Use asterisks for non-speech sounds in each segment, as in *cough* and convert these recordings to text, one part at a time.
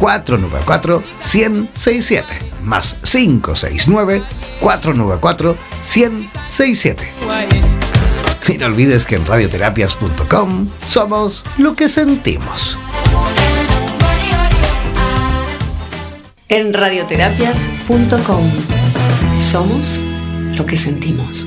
494 1067 más 569 494 1067. Y no olvides que en radioterapias.com somos lo que sentimos. En radioterapias.com somos lo que sentimos.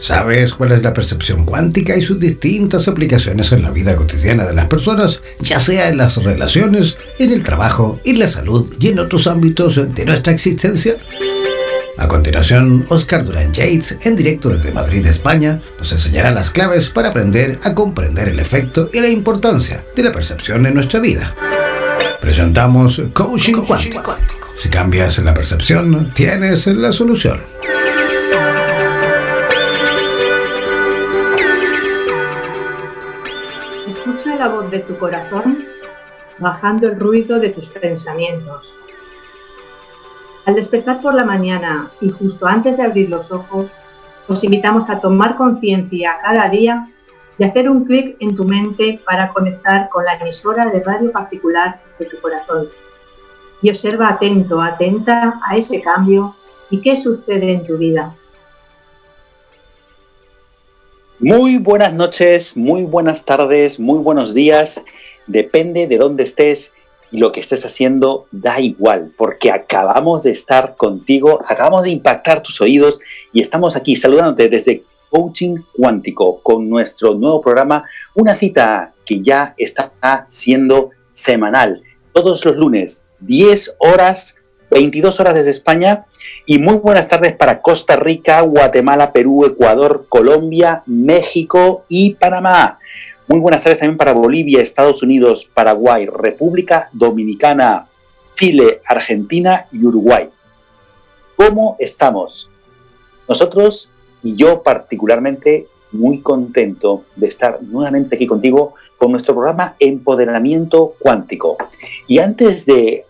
¿Sabes cuál es la percepción cuántica y sus distintas aplicaciones en la vida cotidiana de las personas, ya sea en las relaciones, en el trabajo, en la salud y en otros ámbitos de nuestra existencia? A continuación, Oscar Durán Yates, en directo desde Madrid, España, nos enseñará las claves para aprender a comprender el efecto y la importancia de la percepción en nuestra vida. Presentamos Coaching, cuántico. Si cambias la percepción, tienes la solución. La voz de tu corazón bajando el ruido de tus pensamientos. Al despertar por la mañana y justo antes de abrir los ojos, os invitamos a tomar conciencia cada día y hacer un clic en tu mente para conectar con la emisora de radio particular de tu corazón. Y observa atento, atenta a ese cambio y qué sucede en tu vida. Muy buenas noches, muy buenas tardes, muy buenos días. Depende de dónde estés y lo que estés haciendo, da igual, porque acabamos de estar contigo, acabamos de impactar tus oídos y estamos aquí saludándote desde Coaching Cuántico con nuestro nuevo programa, una cita que ya está siendo semanal, todos los lunes, 10 horas 22 horas desde España y muy buenas tardes para Costa Rica, Guatemala, Perú, Ecuador, Colombia, México y Panamá. Muy buenas tardes también para Bolivia, Estados Unidos, Paraguay, República Dominicana, Chile, Argentina y Uruguay. ¿Cómo estamos? Nosotros y yo particularmente muy contento de estar nuevamente aquí contigo con nuestro programa Empoderamiento Cuántico. Y antes de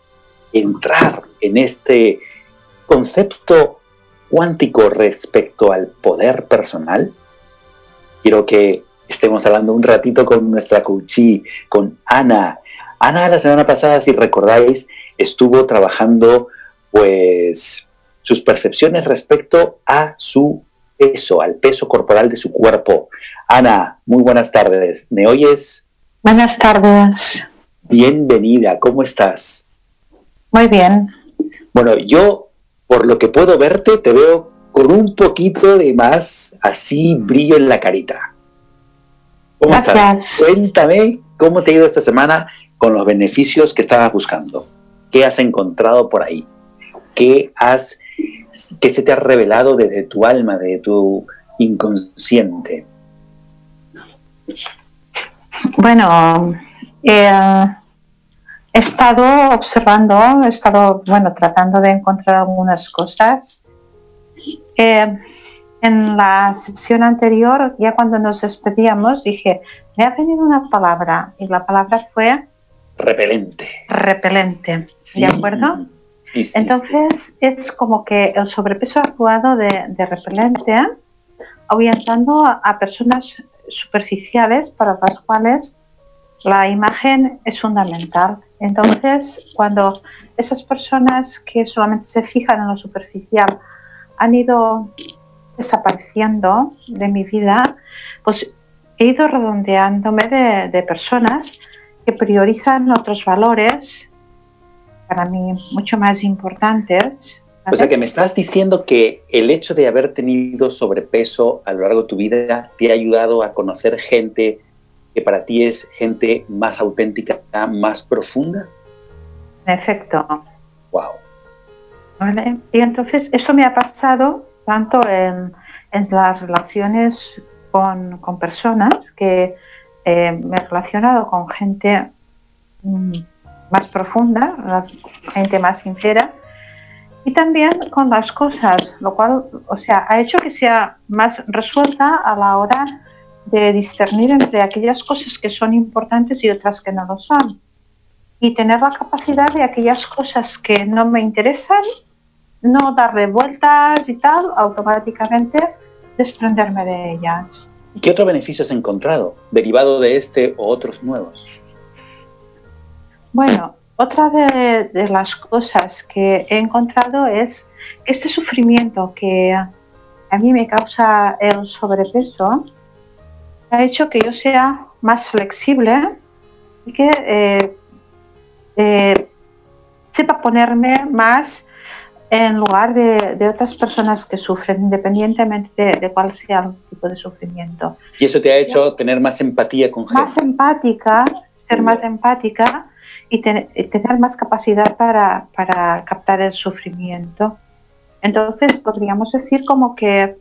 entrar en este concepto cuántico respecto al poder personal, quiero que estemos hablando un ratito con nuestra coachí, con Ana. Ana la semana pasada, si recordáis, estuvo trabajando pues sus percepciones respecto a su peso, al peso corporal de su cuerpo. Ana, muy buenas tardes. ¿Me oyes? Buenas tardes. Bienvenida, ¿cómo estás? Muy bien. Bueno, yo, por lo que puedo verte, te veo con un poquito de más así brillo en la carita. ¿Cómo estás? Cuéntame cómo te ha ido esta semana con los beneficios que estabas buscando. ¿Qué has encontrado por ahí? ¿Qué, has, qué se te ha revelado desde tu alma, de tu inconsciente? Bueno, eh, he estado observando, he estado, bueno, tratando de encontrar algunas cosas. Eh, en la sesión anterior, ya cuando nos despedíamos, dije, me ha venido una palabra y la palabra fue... Repelente. Repelente, ¿de acuerdo? Sí, sí, Entonces es como que el sobrepeso ha actuado de, de repelente, ahuyentando a personas superficiales para las cuales la imagen es fundamental. Entonces, cuando esas personas que solamente se fijan en lo superficial han ido desapareciendo de mi vida, pues he ido redondeándome de, personas que priorizan otros valores para mí mucho más importantes. O sea que me estás diciendo que el hecho de haber tenido sobrepeso a lo largo de tu vida te ha ayudado a conocer gente que para ti es gente más auténtica, más profunda. En efecto. Wow. Y entonces eso me ha pasado tanto en, las relaciones con, personas, que eh, me he relacionado con gente mm, más profunda, gente más sincera, y también con las cosas, lo cual, o sea, ha hecho que sea más resuelta a la hora de discernir entre aquellas cosas que son importantes y otras que no lo son. Y tener la capacidad de aquellas cosas que no me interesan, no darle vueltas y tal, automáticamente desprenderme de ellas. ¿Y qué otro beneficio has encontrado derivado de este o otros nuevos? Bueno, otra de, de, las cosas que he encontrado es que este sufrimiento que a mí me causa el sobrepeso ha hecho que yo sea más flexible y que eh, eh, sepa ponerme más en lugar de, otras personas que sufren, independientemente de, cuál sea el tipo de sufrimiento. ¿Y eso te ha hecho tener más empatía con gente? Más empática, ser más empática y, tener más capacidad para, para, captar el sufrimiento. Entonces, podríamos decir como que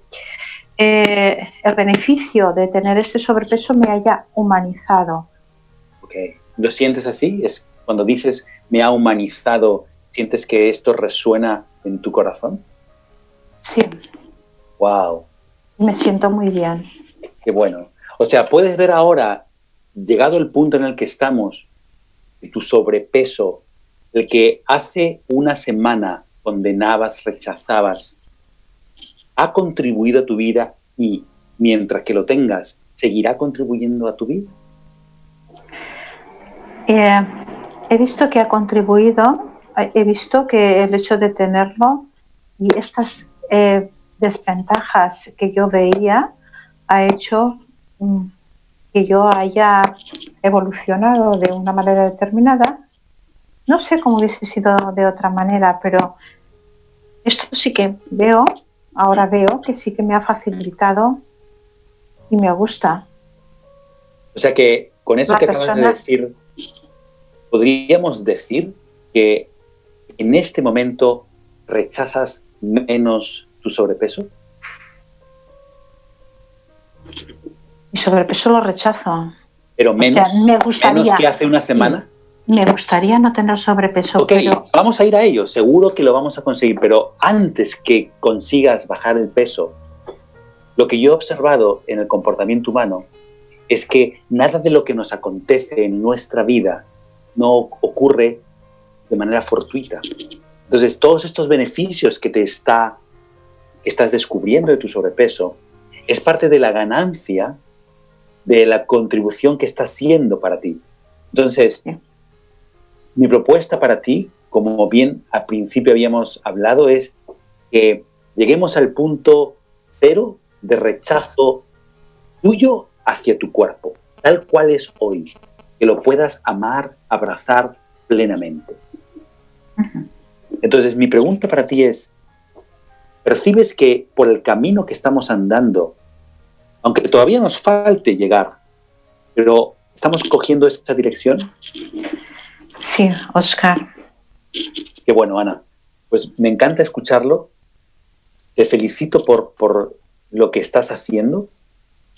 eh, el beneficio de tener este sobrepeso me haya humanizado. Ok, ¿lo sientes así? Es cuando dices me ha humanizado, ¿sientes que esto resuena en tu corazón? Sí. Wow. Me siento muy bien. Qué bueno. O sea, puedes ver ahora, llegado el punto en el que estamos, tu sobrepeso, el que hace una semana condenabas, rechazabas, ha contribuido a tu vida y mientras que lo tengas, seguirá contribuyendo a tu vida? Eh, he visto que ha contribuido, he visto que el hecho de tenerlo y estas eh, desventajas que yo veía ha hecho mm, que yo haya evolucionado de una manera determinada. No sé cómo hubiese sido de otra manera, pero esto sí que veo ahora veo que sí que me ha facilitado y me gusta. O sea que con eso que acabas de decir, podríamos decir que en este momento rechazas menos tu sobrepeso. Mi sobrepeso lo rechazo. Pero menos, menos que hace una semana. Me gustaría no tener sobrepeso. Ok, vamos a ir a ello, seguro que lo vamos a conseguir, pero antes que consigas bajar el peso, lo que yo he observado en el comportamiento humano es que nada de lo que nos acontece en nuestra vida no ocurre de manera fortuita. Entonces, todos estos beneficios que te está, que estás descubriendo de tu sobrepeso es parte de la ganancia de la contribución que está haciendo para ti. Entonces, mi propuesta para ti como bien al principio habíamos hablado, es que lleguemos al punto cero de rechazo tuyo hacia tu cuerpo, tal cual es hoy, que lo puedas amar, abrazar plenamente. Entonces, mi pregunta para ti es, ¿percibes que por el camino que estamos andando, aunque todavía nos falte llegar, pero estamos cogiendo esta dirección? Sí, Oscar. Qué bueno, Ana. Pues me encanta escucharlo. Te felicito por, por lo que estás haciendo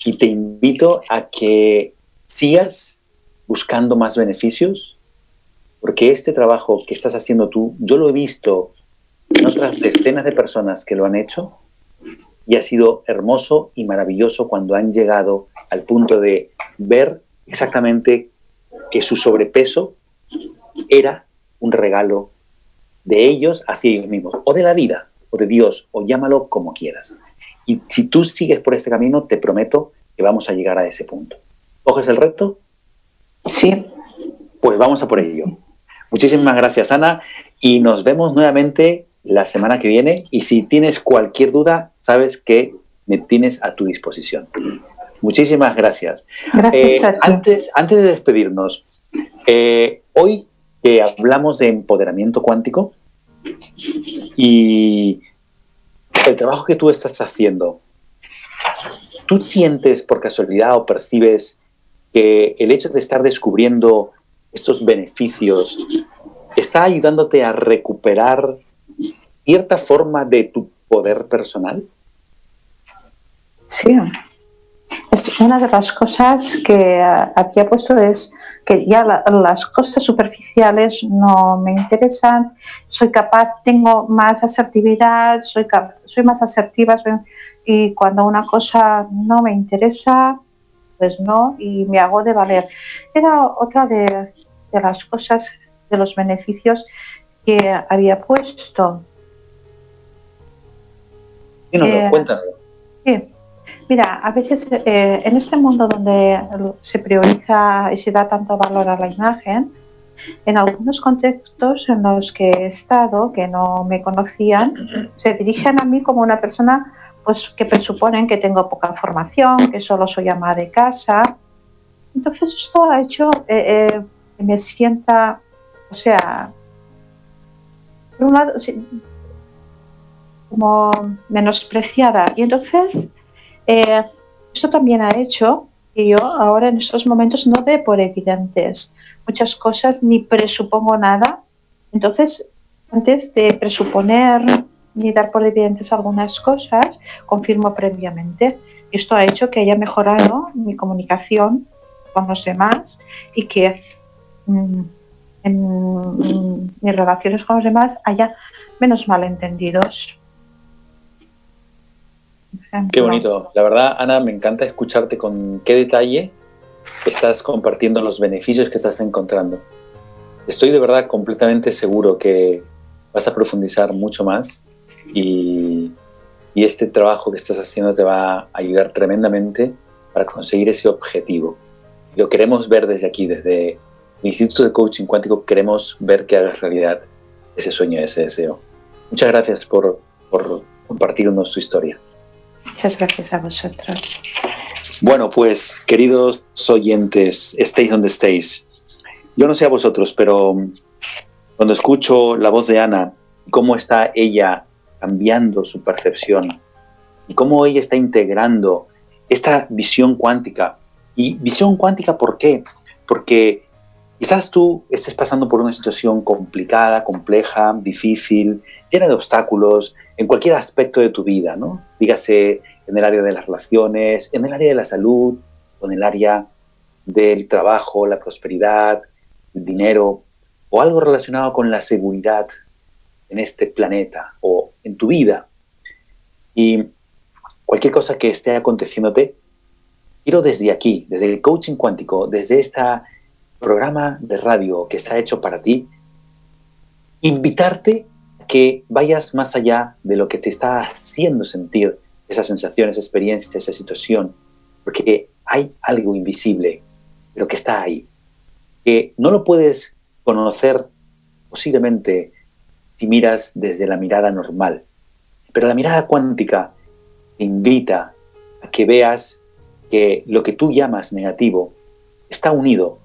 y te invito a que sigas buscando más beneficios, porque este trabajo que estás haciendo tú, yo lo he visto en otras decenas de personas que lo han hecho y ha sido hermoso y maravilloso cuando han llegado al punto de ver exactamente que su sobrepeso era un regalo de ellos hacia ellos mismos, o de la vida, o de Dios, o llámalo como quieras. Y si tú sigues por este camino, te prometo que vamos a llegar a ese punto. ¿Coges el reto? Sí. Pues vamos a por ello. Muchísimas gracias, Ana, y nos vemos nuevamente la semana que viene. Y si tienes cualquier duda, sabes que me tienes a tu disposición. Muchísimas gracias. Gracias eh, antes, antes de despedirnos, eh, hoy que hablamos de empoderamiento cuántico y el trabajo que tú estás haciendo, ¿tú sientes por casualidad o percibes que el hecho de estar descubriendo estos beneficios está ayudándote a recuperar cierta forma de tu poder personal? Sí, una de las cosas que había puesto es que ya las cosas superficiales no me interesan, soy capaz, tengo más asertividad, soy, soy más asertiva y cuando una cosa no me interesa, pues no, y me hago de valer. Era otra de, las cosas, de los beneficios que había puesto. Eh, cuéntanos. Sí. Mira, a veces eh, en este mundo donde se prioriza y se da tanto valor a la imagen, en algunos contextos en los que he estado, que no me conocían, se dirigen a mí como una persona pues, que presuponen que tengo poca formación, que solo soy ama de casa. Entonces esto ha hecho eh, eh, que me sienta, o sea, por un lado, como menospreciada. Y entonces eh, esto también ha hecho que yo ahora en estos momentos no dé por evidentes muchas cosas ni presupongo nada. Entonces, antes de presuponer ni dar por evidentes algunas cosas, confirmo previamente. Esto ha hecho que haya mejorado mi comunicación con los demás y que mm, en mis relaciones con los demás haya menos malentendidos. Qué bonito. La verdad, Ana, me encanta escucharte con qué detalle estás compartiendo los beneficios que estás encontrando. Estoy de verdad completamente seguro que vas a profundizar mucho más y, este trabajo que estás haciendo te va a ayudar tremendamente para conseguir ese objetivo. Lo queremos ver desde aquí, desde el Instituto de Coaching Cuántico, queremos ver que hagas realidad ese sueño, ese deseo. Muchas gracias por, por compartirnos tu historia. Muchas gracias a vosotros. Bueno, pues queridos oyentes, estéis donde estéis. Yo no sé a vosotros, pero cuando escucho la voz de Ana, cómo está ella cambiando su percepción y cómo ella está integrando esta visión cuántica. Y visión cuántica, ¿por qué? Porque quizás tú estés pasando por una situación complicada, compleja, difícil, llena de obstáculos en cualquier aspecto de tu vida, ¿no? Dígase en el área de las relaciones, en el área de la salud, o en el área del trabajo, la prosperidad, el dinero, o algo relacionado con la seguridad en este planeta o en tu vida. Y cualquier cosa que esté aconteciéndote, quiero desde aquí, desde el coaching cuántico, desde este programa de radio que está hecho para ti, invitarte que vayas más allá de lo que te está haciendo sentir esa sensación, esa experiencia, esa situación, porque hay algo invisible, pero que está ahí, que no lo puedes conocer posiblemente si miras desde la mirada normal. Pero la mirada cuántica invita a que veas que lo que tú llamas negativo está unido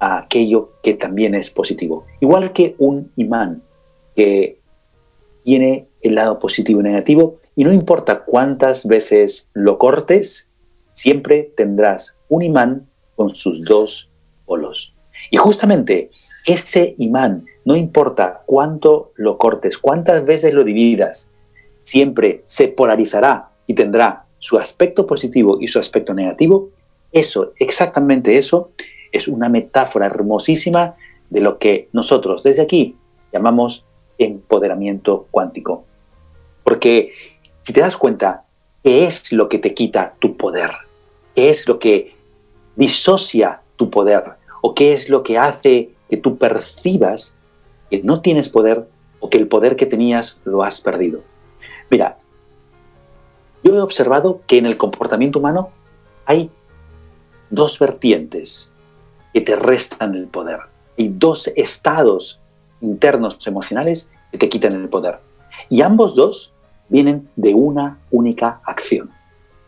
a aquello que también es positivo. Igual que un imán que tiene el lado positivo y negativo, y no importa cuántas veces lo cortes, siempre tendrás un imán con sus dos polos. Y justamente ese imán, no importa cuánto lo cortes, cuántas veces lo dividas, siempre se polarizará y tendrá su aspecto positivo y su aspecto negativo. Eso, exactamente eso, es una metáfora hermosísima de lo que nosotros desde aquí llamamos empoderamiento cuántico. Porque si te das cuenta, ¿qué es lo que te quita tu poder? ¿Qué es lo que disocia tu poder? ¿O qué es lo que hace que tú percibas que no tienes poder o que el poder que tenías lo has perdido. Mira, yo he observado que en el comportamiento humano hay dos vertientes que te restan el poder. Hay dos estados internos emocionales que te quitan el poder. Y ambos dos vienen de una única acción,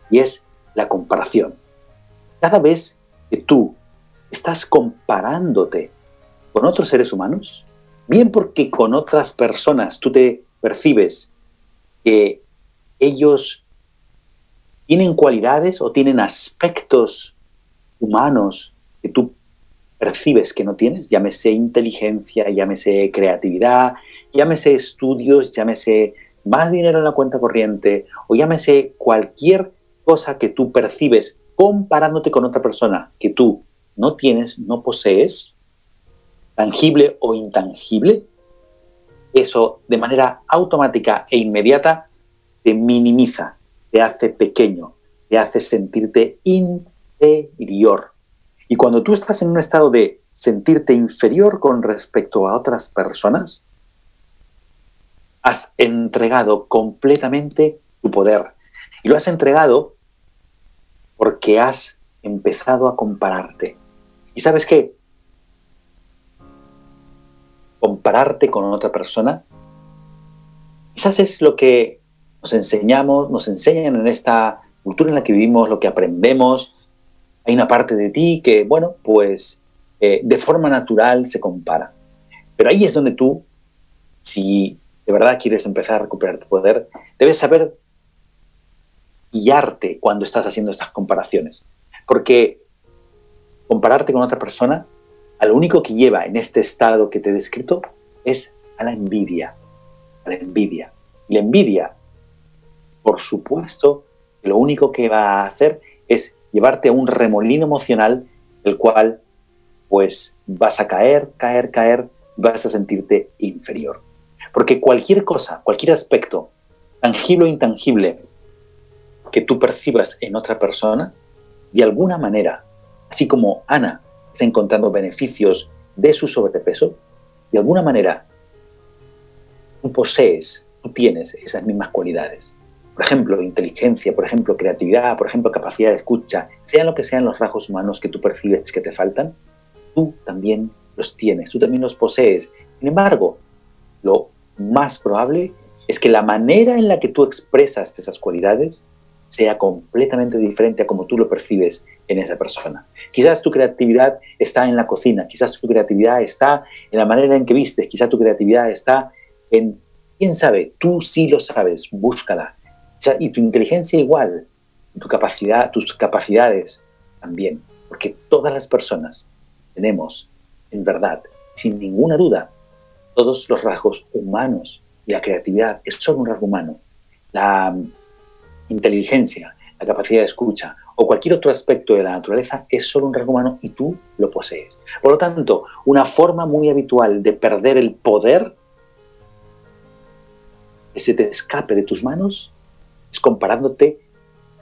y es la comparación. Cada vez que tú estás comparándote con otros seres humanos, bien porque con otras personas tú te percibes que ellos tienen cualidades o tienen aspectos humanos que tú percibes que no tienes, llámese inteligencia, llámese creatividad, llámese estudios, llámese más dinero en la cuenta corriente o llámese cualquier cosa que tú percibes comparándote con otra persona que tú no tienes, no posees, tangible o intangible, eso de manera automática e inmediata te minimiza, te hace pequeño, te hace sentirte inferior. Y cuando tú estás en un estado de sentirte inferior con respecto a otras personas, has entregado completamente tu poder. Y lo has entregado porque has empezado a compararte. ¿Y sabes qué? compararte con otra persona, quizás es lo que nos enseñamos, nos enseñan en esta cultura en la que vivimos, lo que aprendemos. Hay una parte de ti que, bueno, pues eh, de forma natural se compara. Pero ahí es donde tú, si de verdad quieres empezar a recuperar tu poder, debes saber guiarte cuando estás haciendo estas comparaciones. Porque compararte con otra persona a lo único que lleva en este estado que te he descrito es a la envidia, a la envidia. Y la envidia, por supuesto, lo único que va a hacer es llevarte a un remolino emocional, el cual pues vas a caer, caer, caer, vas a sentirte inferior. Porque cualquier cosa, cualquier aspecto, tangible o intangible, que tú percibas en otra persona, de alguna manera, así como Ana está encontrando beneficios de su sobrepeso, de alguna manera tú posees, tú tienes esas mismas cualidades. Por ejemplo, inteligencia, por ejemplo, creatividad, por ejemplo, capacidad de escucha, sean lo que sean los rasgos humanos que tú percibes que te faltan, tú también los tienes, tú también los posees. Sin embargo, lo más probable es que la manera en la que tú expresas esas cualidades sea completamente diferente a como tú lo percibes en esa persona. Quizás tu creatividad está en la cocina, quizás tu creatividad está en la manera en que vistes, quizás tu creatividad está en, quién sabe, tú sí lo sabes, búscala. Y tu inteligencia igual, tu capacidad, tus capacidades también, porque todas las personas tenemos, en verdad, sin ninguna duda, todos los rasgos humanos y la creatividad es solo un rasgo humano. La inteligencia, la capacidad de escucha o cualquier otro aspecto de la naturaleza es solo un rasgo humano y tú lo posees. Por lo tanto, una forma muy habitual de perder el poder que se te escape de tus manos es comparándote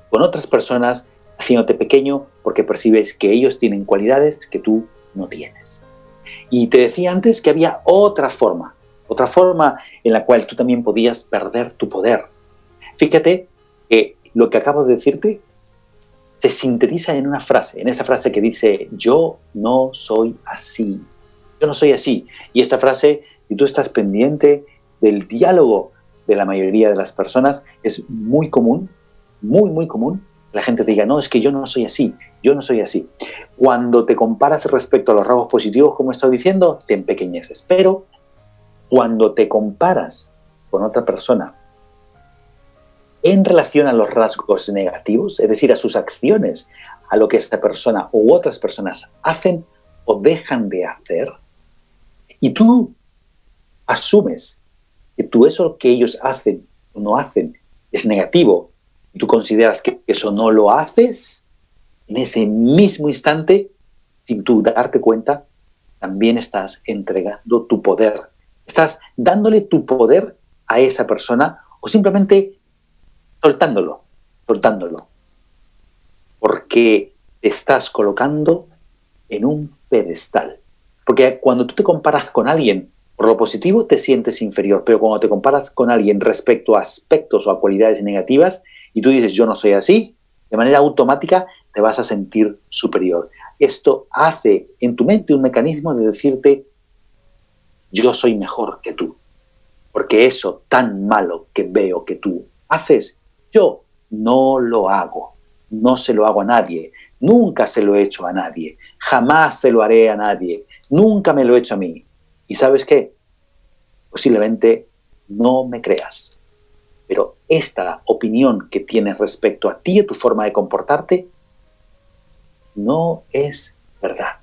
con otras personas, haciéndote pequeño porque percibes que ellos tienen cualidades que tú no tienes. Y te decía antes que había otra forma, otra forma en la cual tú también podías perder tu poder. Fíjate que lo que acabo de decirte se sintetiza en una frase, en esa frase que dice, yo no soy así, yo no soy así. Y esta frase si tú estás pendiente del diálogo de la mayoría de las personas, es muy común, muy, muy común, la gente te diga, no, es que yo no soy así, yo no soy así. Cuando te comparas respecto a los rasgos positivos, como he estado diciendo, te empequeñeces. Pero cuando te comparas con otra persona en relación a los rasgos negativos, es decir, a sus acciones, a lo que esta persona u otras personas hacen o dejan de hacer, y tú asumes que tú eso que ellos hacen o no hacen es negativo, y tú consideras que eso no lo haces, en ese mismo instante, sin darte cuenta, también estás entregando tu poder. Estás dándole tu poder a esa persona o simplemente soltándolo, soltándolo. Porque te estás colocando en un pedestal. Porque cuando tú te comparas con alguien, por lo positivo te sientes inferior, pero cuando te comparas con alguien respecto a aspectos o a cualidades negativas y tú dices yo no soy así, de manera automática te vas a sentir superior. Esto hace en tu mente un mecanismo de decirte, yo soy mejor que tú, porque eso tan malo que veo que tú haces, yo no lo hago, no se lo hago a nadie, nunca se lo he hecho a nadie, jamás se lo haré a nadie, nunca me lo he hecho a mí. ¿Y sabes qué? Posiblemente no me creas, pero esta opinión que tienes respecto a ti y a tu forma de comportarte no es verdad.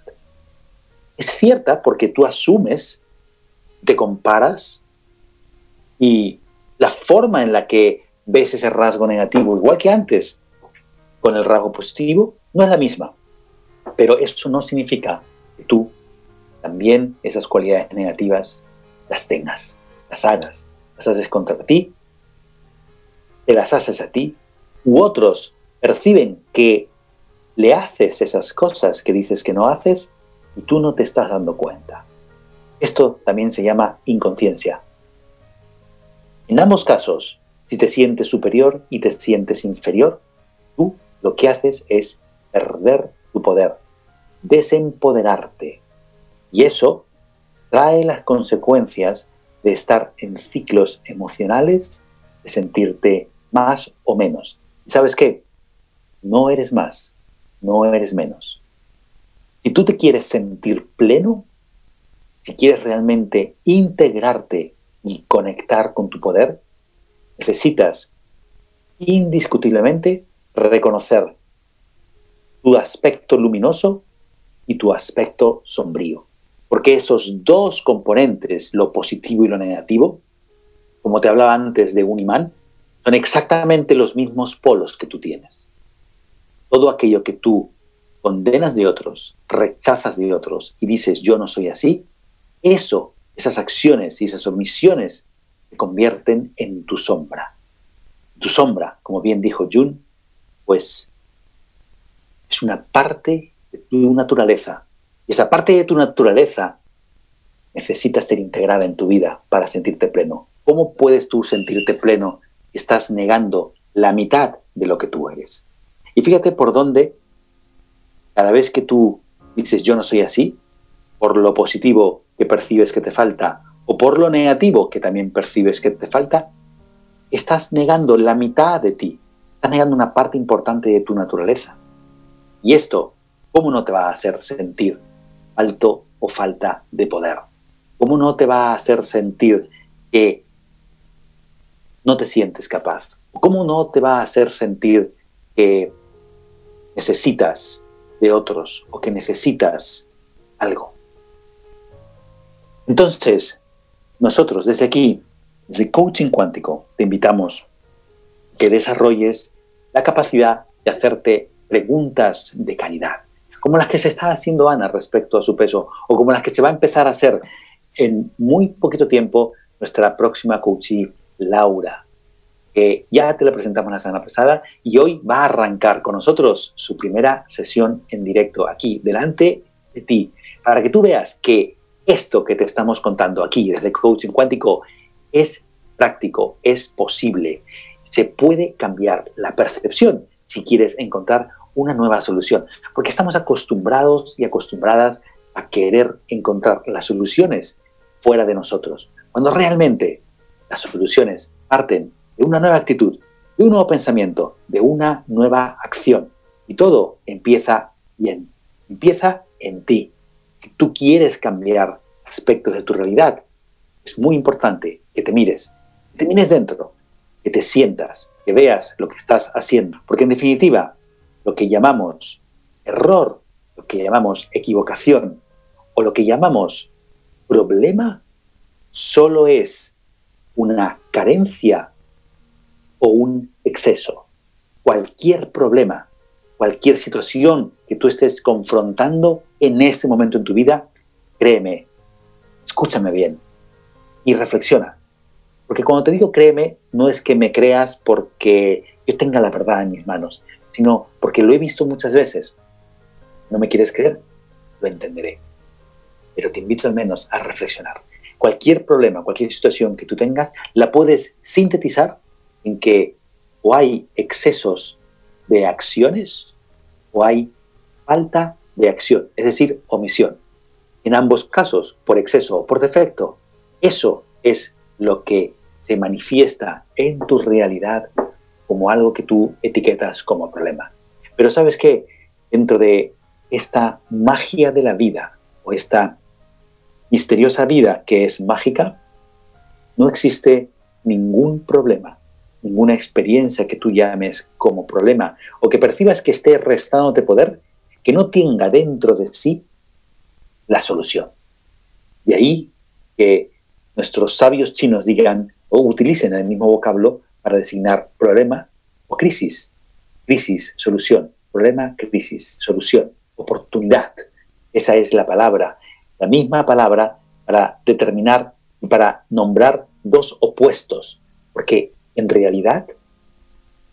Es cierta porque tú asumes, te comparas y la forma en la que ves ese rasgo negativo, igual que antes, con el rasgo positivo, no es la misma. Pero eso no significa que tú también esas cualidades negativas las tengas, las hagas, las haces contra ti, te las haces a ti, u otros perciben que le haces esas cosas que dices que no haces y tú no te estás dando cuenta. Esto también se llama inconsciencia. En ambos casos, si te sientes superior y te sientes inferior, tú lo que haces es perder tu poder, desempoderarte. Y eso trae las consecuencias de estar en ciclos emocionales, de sentirte más o menos. ¿Y sabes qué? No eres más, no eres menos. Si tú te quieres sentir pleno, si quieres realmente integrarte y conectar con tu poder, necesitas indiscutiblemente reconocer tu aspecto luminoso y tu aspecto sombrío. Porque esos dos componentes, lo positivo y lo negativo, como te hablaba antes de un imán, son exactamente los mismos polos que tú tienes todo aquello que tú condenas de otros, rechazas de otros y dices yo no soy así, eso, esas acciones y esas omisiones se convierten en tu sombra. Tu sombra, como bien dijo Jun, pues es una parte de tu naturaleza. Y esa parte de tu naturaleza necesita ser integrada en tu vida para sentirte pleno. ¿Cómo puedes tú sentirte pleno si estás negando la mitad de lo que tú eres? Y fíjate por dónde, cada vez que tú dices yo no soy así, por lo positivo que percibes que te falta o por lo negativo que también percibes que te falta, estás negando la mitad de ti, estás negando una parte importante de tu naturaleza. Y esto, ¿cómo no te va a hacer sentir alto o falta de poder? ¿Cómo no te va a hacer sentir que no te sientes capaz? ¿Cómo no te va a hacer sentir que necesitas de otros o que necesitas algo. Entonces, nosotros desde aquí, desde Coaching Cuántico, te invitamos que desarrolles la capacidad de hacerte preguntas de calidad, como las que se está haciendo Ana respecto a su peso, o como las que se va a empezar a hacer en muy poquito tiempo nuestra próxima coachee, Laura que ya te la presentamos la semana pasada y hoy va a arrancar con nosotros su primera sesión en directo aquí, delante de ti, para que tú veas que esto que te estamos contando aquí desde Coaching Cuántico es práctico, es posible, se puede cambiar la percepción si quieres encontrar una nueva solución, porque estamos acostumbrados y acostumbradas a querer encontrar las soluciones fuera de nosotros. Cuando realmente las soluciones parten de una nueva actitud, de un nuevo pensamiento, de una nueva acción. Y todo empieza bien. Empieza en ti. Si tú quieres cambiar aspectos de tu realidad, es muy importante que te mires, que te mires dentro, que te sientas, que veas lo que estás haciendo. Porque en definitiva, lo que llamamos error, lo que llamamos equivocación o lo que llamamos problema, solo es una carencia o un exceso. Cualquier problema, cualquier situación que tú estés confrontando en este momento en tu vida, créeme, escúchame bien y reflexiona. Porque cuando te digo créeme, no es que me creas porque yo tenga la verdad en mis manos, sino porque lo he visto muchas veces. ¿No me quieres creer? Lo entenderé. Pero te invito al menos a reflexionar. Cualquier problema, cualquier situación que tú tengas, la puedes sintetizar en que o hay excesos de acciones o hay falta de acción, es decir, omisión. En ambos casos, por exceso o por defecto, eso es lo que se manifiesta en tu realidad como algo que tú etiquetas como problema. Pero sabes que dentro de esta magia de la vida o esta misteriosa vida que es mágica, no existe ningún problema, ninguna experiencia que tú llames como problema o que percibas que esté restándote poder, que no tenga dentro de sí la solución. De ahí que nuestros sabios chinos digan o utilicen el mismo vocablo para designar problema o crisis. Crisis, solución. Problema, crisis, solución. Oportunidad. Esa es la palabra, la misma palabra para determinar y para nombrar dos opuestos. Porque en realidad,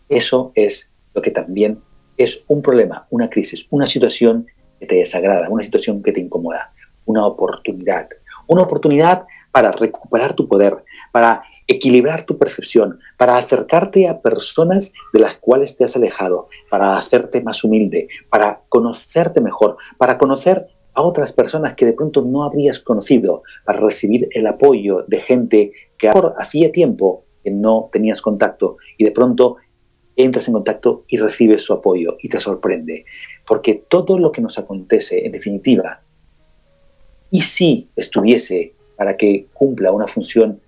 eso es lo que también es un problema, una crisis, una situación que te desagrada, una situación que te incomoda, una oportunidad. Una oportunidad para recuperar tu poder, para equilibrar tu percepción, para acercarte a personas de las cuales te has alejado, para hacerte más humilde, para conocerte mejor, para conocer a otras personas que de pronto no habrías conocido, para recibir el apoyo de gente que hacía tiempo que no tenías contacto y de pronto entras en contacto y recibes su apoyo y te sorprende. Porque todo lo que nos acontece, en definitiva, y si estuviese para que cumpla una función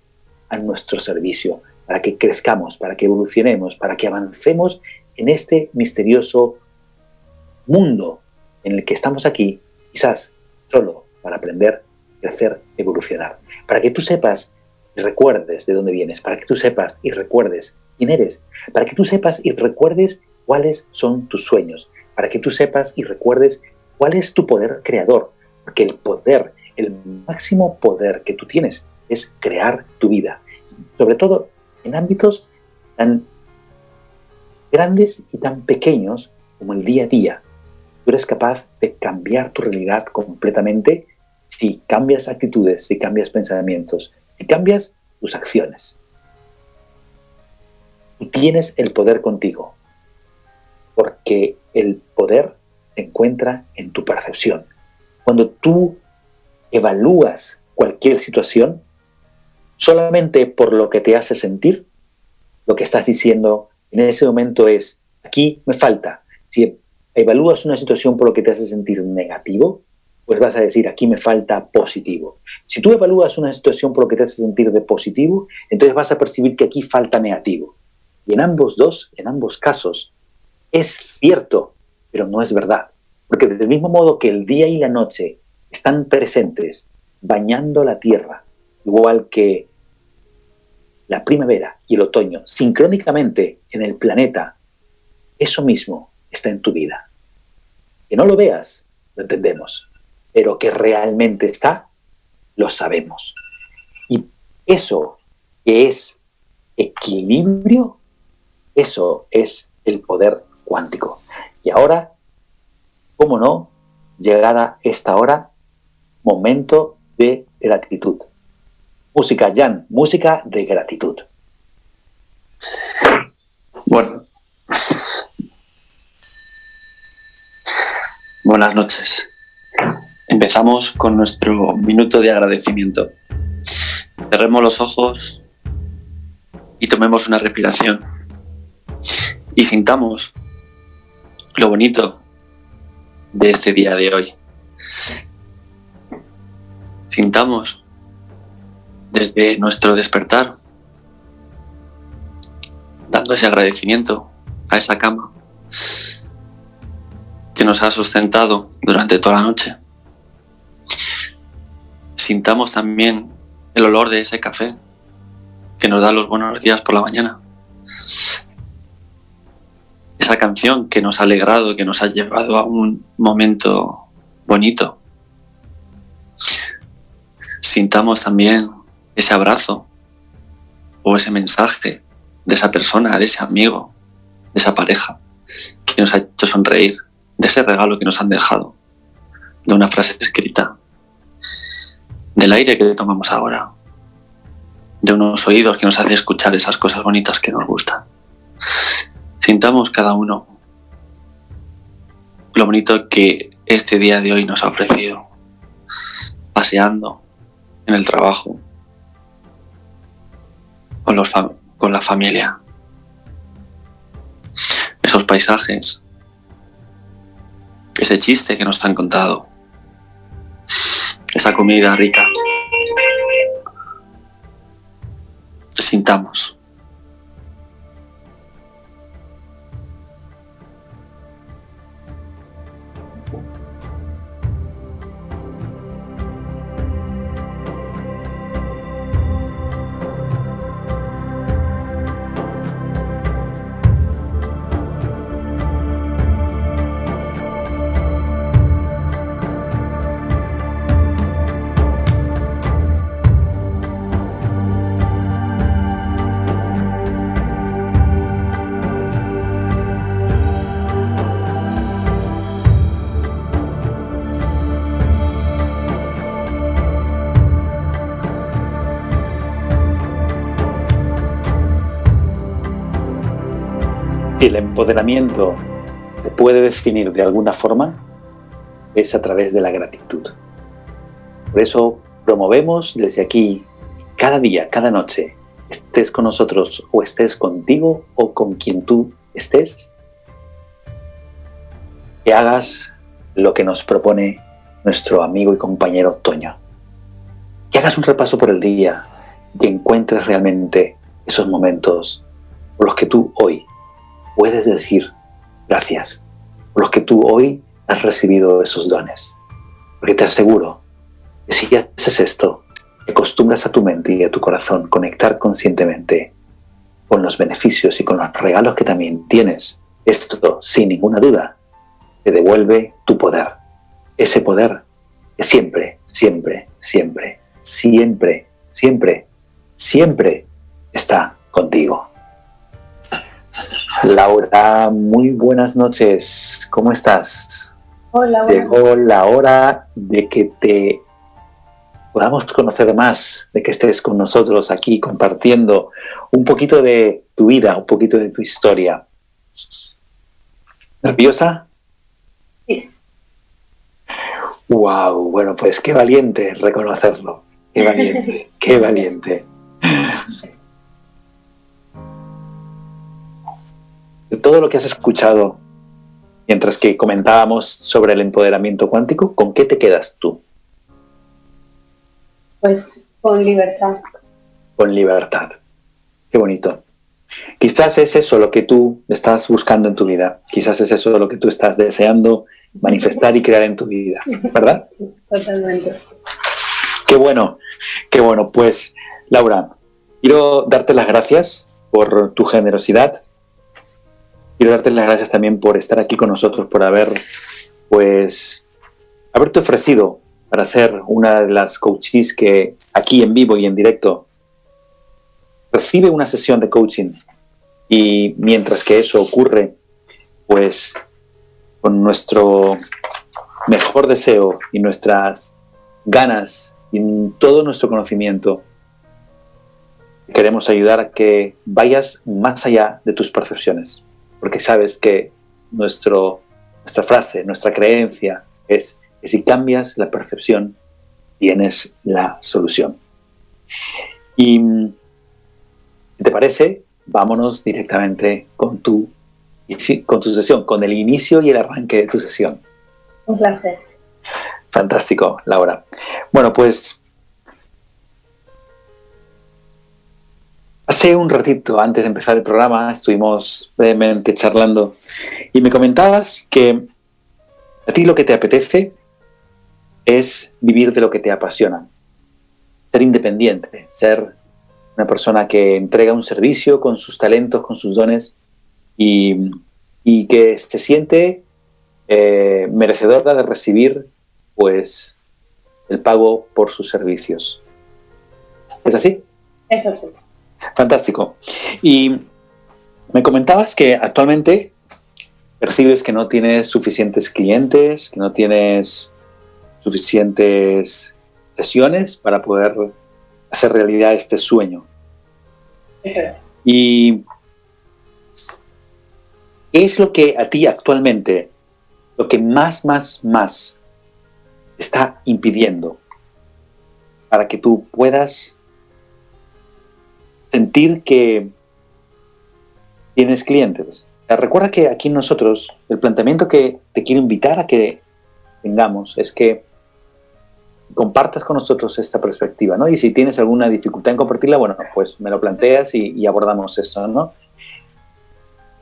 a nuestro servicio, para que crezcamos, para que evolucionemos, para que avancemos en este misterioso mundo en el que estamos aquí, quizás solo para aprender, crecer, evolucionar. Para que tú sepas y recuerdes de dónde vienes, para que tú sepas y recuerdes quién eres, para que tú sepas y recuerdes cuáles son tus sueños, para que tú sepas y recuerdes cuál es tu poder creador, porque el poder, el máximo poder que tú tienes es crear tu vida, sobre todo en ámbitos tan grandes y tan pequeños como el día a día. Tú eres capaz de cambiar tu realidad completamente si cambias actitudes, si cambias pensamientos, y cambias tus acciones. Tú tienes el poder contigo, porque el poder se encuentra en tu percepción. Cuando tú evalúas cualquier situación, solamente por lo que te hace sentir, lo que estás diciendo en ese momento es, aquí me falta. Si evalúas una situación por lo que te hace sentir negativo, pues vas a decir, aquí me falta positivo. Si tú evalúas una situación por lo que te hace sentir de positivo, entonces vas a percibir que aquí falta negativo. Y en ambos dos, en ambos casos, es cierto, pero no es verdad. Porque del mismo modo que el día y la noche están presentes bañando la tierra, igual que la primavera y el otoño, sincrónicamente en el planeta, eso mismo está en tu vida. Que no lo veas, lo entendemos pero que realmente está, lo sabemos. Y eso que es equilibrio, eso es el poder cuántico. Y ahora, cómo no, llegada esta hora, momento de gratitud. Música, Jan, música de gratitud. Bueno. Buenas noches. Empezamos con nuestro minuto de agradecimiento. cerremos los ojos y tomemos una respiración y sintamos lo bonito de este día de hoy. Sintamos desde nuestro despertar, dando ese agradecimiento a esa cama que nos ha sustentado durante toda la noche. Sintamos también el olor de ese café que nos da los buenos días por la mañana. Esa canción que nos ha alegrado, que nos ha llevado a un momento bonito. Sintamos también ese abrazo o ese mensaje de esa persona, de ese amigo, de esa pareja que nos ha hecho sonreír, de ese regalo que nos han dejado, de una frase escrita, del aire que tomamos ahora, de unos oídos que nos hace escuchar esas cosas bonitas que nos gustan. Sintamos cada uno lo bonito que este día de hoy nos ha ofrecido, paseando en el trabajo, con, los con la familia. Esos paisajes, ese chiste que nos han contado, esa comida rica. Sintamos. El empoderamiento se puede definir de alguna forma, es a través de la gratitud. Por eso promovemos desde aquí, cada día, cada noche, estés con nosotros o estés contigo o con quien tú estés, que hagas lo que nos propone nuestro amigo y compañero Toño. Que hagas un repaso por el día, que encuentres realmente esos momentos por los que tú hoy puedes decir gracias por los que tú hoy has recibido esos dones. Porque te aseguro que si haces esto, acostumbras a tu mente y a tu corazón conectar conscientemente con los beneficios y con los regalos que también tienes, esto, sin ninguna duda, te devuelve tu poder. Ese poder que siempre, siempre, siempre, siempre, siempre, siempre está contigo. Laura, muy buenas noches. ¿Cómo estás? Hola. Llegó la hora de que te podamos conocer más, de que estés con nosotros aquí compartiendo un poquito de tu vida, un poquito de tu historia. ¿Nerviosa? Sí. Wow, bueno, pues qué valiente reconocerlo. Qué valiente, *laughs* qué valiente. De todo lo que has escuchado mientras que comentábamos sobre el empoderamiento cuántico, ¿con qué te quedas tú? Pues con libertad. Con libertad. Qué bonito. Quizás es eso lo que tú estás buscando en tu vida. Quizás es eso lo que tú estás deseando manifestar y crear en tu vida, ¿verdad? Totalmente. Qué bueno, qué bueno. Pues, Laura, quiero darte las gracias por tu generosidad, Quiero darte las gracias también por estar aquí con nosotros, por haber, pues, haberte ofrecido para ser una de las coaches que aquí en vivo y en directo recibe una sesión de coaching. Y mientras que eso ocurre, pues con nuestro mejor deseo y nuestras ganas y todo nuestro conocimiento, queremos ayudar a que vayas más allá de tus percepciones porque sabes que nuestro, nuestra frase, nuestra creencia es que si cambias la percepción, tienes la solución. Y si te parece, vámonos directamente con tu, con tu sesión, con el inicio y el arranque de tu sesión. Un placer. Fantástico, Laura. Bueno, pues hace un ratito, antes de empezar el programa, estuvimos brevemente charlando y me comentabas que a ti lo que te apetece es vivir de lo que te apasiona, ser independiente, ser una persona que entrega un servicio con sus talentos, con sus dones y, que se siente eh, merecedora de recibir pues el pago por sus servicios. ¿Es así? Es así. Fantástico. Y me comentabas que actualmente percibes que no tienes suficientes clientes, que no tienes suficientes sesiones para poder hacer realidad este sueño. Y ¿qué es lo que a ti actualmente, lo que más, más, más está impidiendo para que tú puedas sentir que tienes clientes? Recuerda que aquí nosotros, el planteamiento que te quiero invitar a que tengamos es que compartas con nosotros esta perspectiva, ¿no? Y si tienes alguna dificultad en compartirla, bueno, pues me lo planteas y, abordamos eso, ¿no?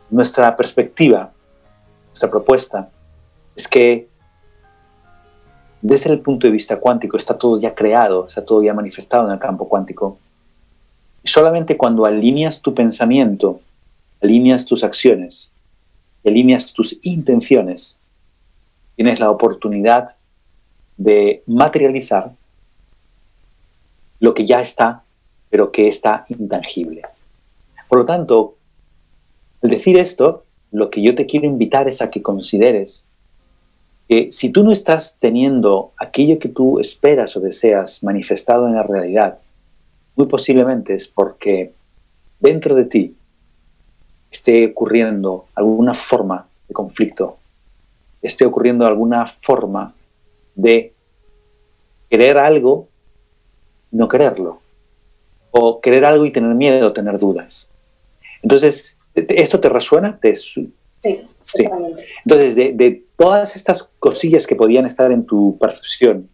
Nuestra perspectiva, nuestra propuesta, es que desde el punto de vista cuántico está todo ya creado, está todo ya manifestado en el campo cuántico. Solamente cuando alineas tu pensamiento, alineas tus acciones, alineas tus intenciones, tienes la oportunidad de materializar lo que ya está, pero que está intangible. Por lo tanto, al decir esto, lo que yo te quiero invitar es a que consideres que si tú no estás teniendo aquello que tú esperas o deseas manifestado en la realidad, muy posiblemente es porque dentro de ti esté ocurriendo alguna forma de conflicto, esté ocurriendo alguna forma de querer algo y no quererlo. O querer algo y tener miedo, tener dudas. Entonces, ¿esto te resuena? Sí, sí. Entonces, de, de, todas estas cosillas que podían estar en tu percepción,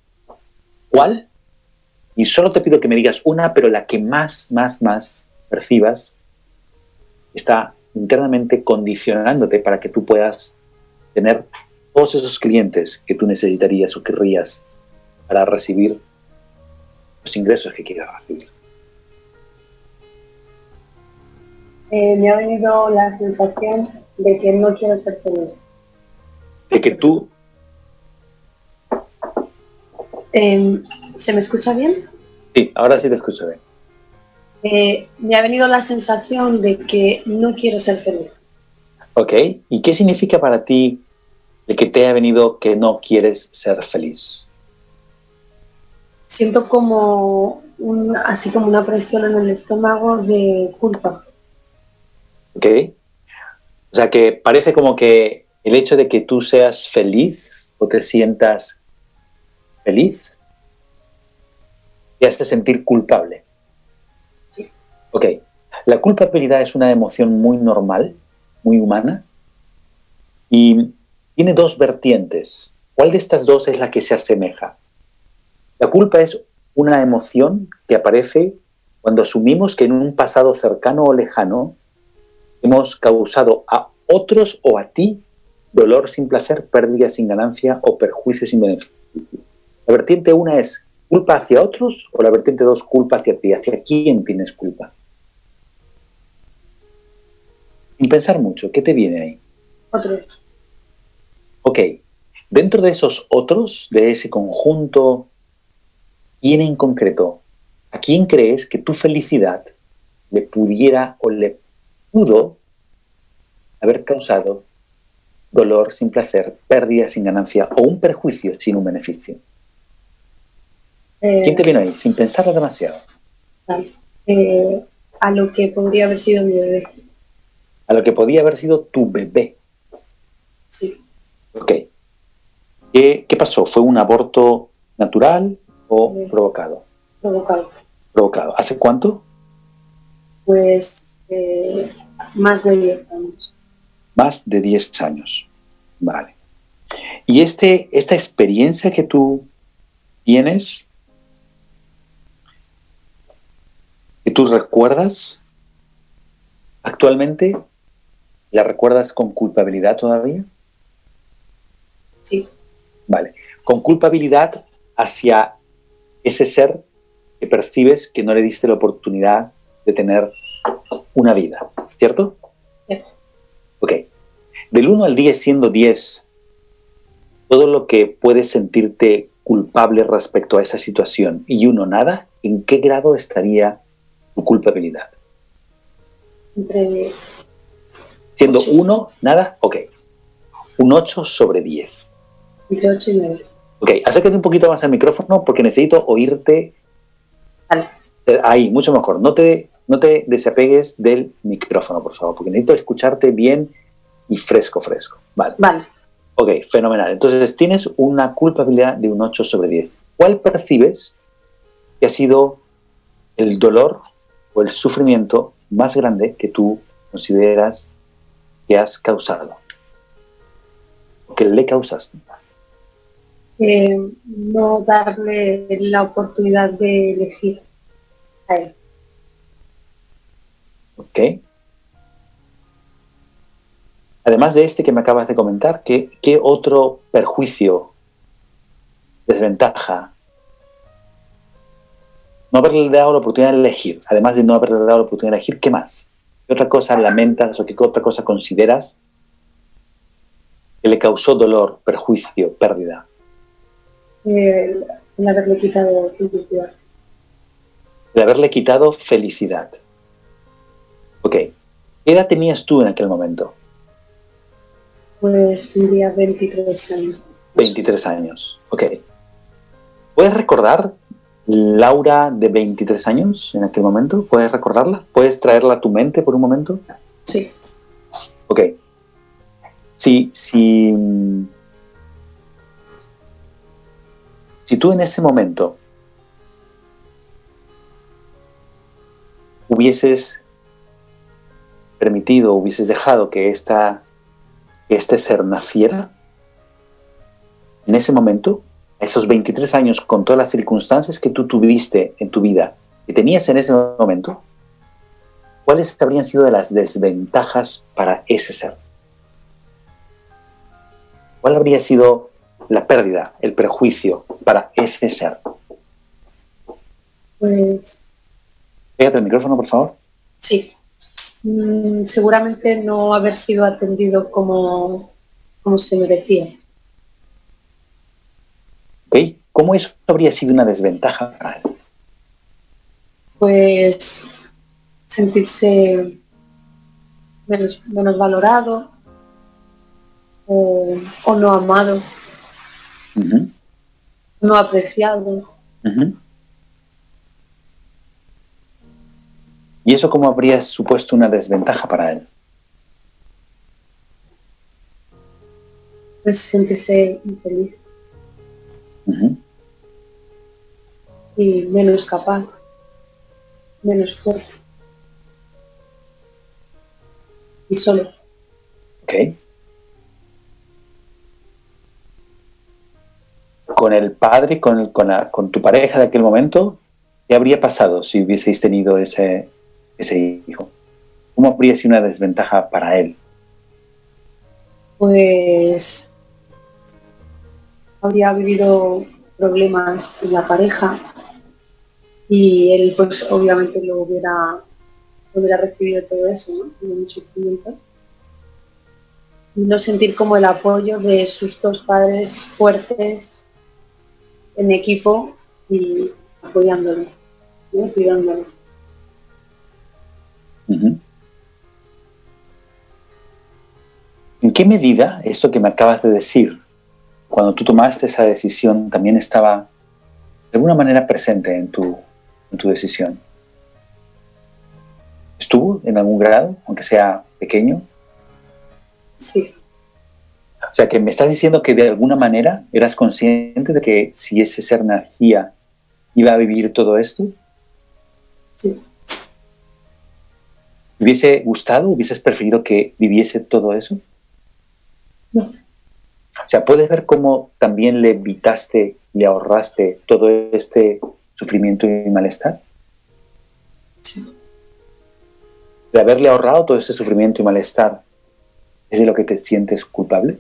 ¿cuál? Y solo te pido que me digas una, pero la que más, más, más percibas está internamente condicionándote para que tú puedas tener todos esos clientes que tú necesitarías o querrías para recibir los ingresos que quieras recibir. Eh, me ha venido la sensación de que no quiero ser feliz. De que tú... Em, ¿Se me escucha bien? Sí, ahora sí te escucho bien. Eh, me ha venido la sensación de que no quiero ser feliz. Ok, ¿y qué significa para ti el que te ha venido que no quieres ser feliz? Siento como un, así como una presión en el estómago de culpa. Ok. O sea que parece como que el hecho de que tú seas feliz o te sientas feliz te hace sentir culpable. Sí. Ok. La culpabilidad es una emoción muy normal, muy humana, y tiene dos vertientes. ¿Cuál de estas dos es la que se asemeja? La culpa es una emoción que aparece cuando asumimos que en un pasado cercano o lejano hemos causado a otros o a ti dolor sin placer, pérdida sin ganancia o perjuicio sin beneficio. La vertiente una es culpa hacia otros o la vertiente dos culpa hacia ti. ¿Hacia quién tienes culpa? Sin pensar mucho, ¿qué te viene ahí? Otros. Ok, dentro de esos otros, de ese conjunto, ¿quién en concreto, a quién crees que tu felicidad le pudiera o le pudo haber causado dolor sin placer, pérdida sin ganancia o un perjuicio sin un beneficio? ¿Quién te viene ahí? Sin pensarlo demasiado. Eh, a lo que podría haber sido mi bebé. A lo que podría haber sido tu bebé. Sí. Ok. ¿Qué, pasó? ¿Fue un aborto natural o provocado? Provocado. provocado. ¿Hace cuánto? Pues eh, más de 10 años. Más de 10 años. Vale. Y este, esta experiencia que tú tienes, que tú recuerdas actualmente, ¿la recuerdas con culpabilidad todavía? Sí. Vale. Con culpabilidad hacia ese ser que percibes que no le diste la oportunidad de tener una vida, ¿cierto? Sí. Ok. Del 1 al 10 siendo 10, todo lo que puedes sentirte culpable respecto a esa situación y uno nada, ¿en qué grado estaría tu culpabilidad? Entre Siendo Ocho. 1, nada, ok. Un 8 sobre 10. entre 8 y 9. Ok, acércate un poquito más al micrófono porque necesito oírte Vale. ahí, mucho mejor. No te, no te desapegues del micrófono, por favor, porque necesito escucharte bien y fresco, fresco. Vale. Vale. Ok, fenomenal. Entonces tienes una culpabilidad de un 8 sobre 10. ¿Cuál percibes que ha sido el dolor o el sufrimiento más grande que tú consideras que has causado? O que le causaste. Eh, no darle la oportunidad de elegir a él. ¿Ok? Además de este que me acabas de comentar, ¿qué, qué otro perjuicio, desventaja, no haberle dado la oportunidad de elegir, además de no haberle dado la oportunidad de elegir, ¿qué más? ¿Qué otra cosa lamentas o qué otra cosa consideras que le causó dolor, perjuicio, pérdida? El, el haberle quitado felicidad. De haberle quitado felicidad. Ok. ¿Qué edad tenías tú en aquel momento? Pues tendría 23 años. 23 años. Ok. ¿Puedes recordar Laura de 23 años en aquel momento? ¿Puedes recordarla? ¿Puedes traerla a tu mente por un momento? Sí. Ok. Si, si, si tú en ese momento hubieses permitido, hubieses dejado que, esta, que este ser naciera, en ese momento, esos 23 años, con todas las circunstancias que tú tuviste en tu vida, que tenías en ese momento, ¿cuáles habrían sido de las desventajas para ese ser? ¿Cuál habría sido la pérdida, el perjuicio para ese ser? Pues Pégate el micrófono, por favor. sí. Mm, seguramente no haber sido atendido como, como se merecía. ¿Ok? ¿Cómo eso habría sido una desventaja para él? Pues sentirse menos, menos valorado o, o no amado, no apreciado. ¿Y eso cómo habría supuesto una desventaja para él? pues sentirse infeliz Y menos capaz, menos fuerte y solo. ¿Ok? Con el padre, con, el- con, la- con tu pareja de aquel momento, ¿qué habría pasado si hubieseis tenido ese, ese hijo? ¿Cómo habría sido una desventaja para él? Pues habría vivido problemas en la pareja y él pues obviamente lo hubiera, lo hubiera recibido todo eso, ¿no? Como un sufrimiento. Y no sentir como el apoyo de sus dos padres fuertes en equipo y apoyándolo, cuidándolo. ¿En qué medida eso que me acabas de decir, cuando tú tomaste esa decisión, también estaba de alguna manera presente en tu, en tu decisión? ¿Estuvo en algún grado, aunque sea pequeño? Sí, O sea, que me estás diciendo que de alguna manera eras consciente de que si ese ser nacía, iba a vivir todo esto. Sí. ¿Hubiese gustado, hubieses preferido que viviese todo eso? No. O sea, ¿puedes ver cómo también le evitaste, le ahorraste todo este sufrimiento y malestar? Sí. De haberle ahorrado todo ese sufrimiento y malestar, ¿es de lo que te sientes culpable?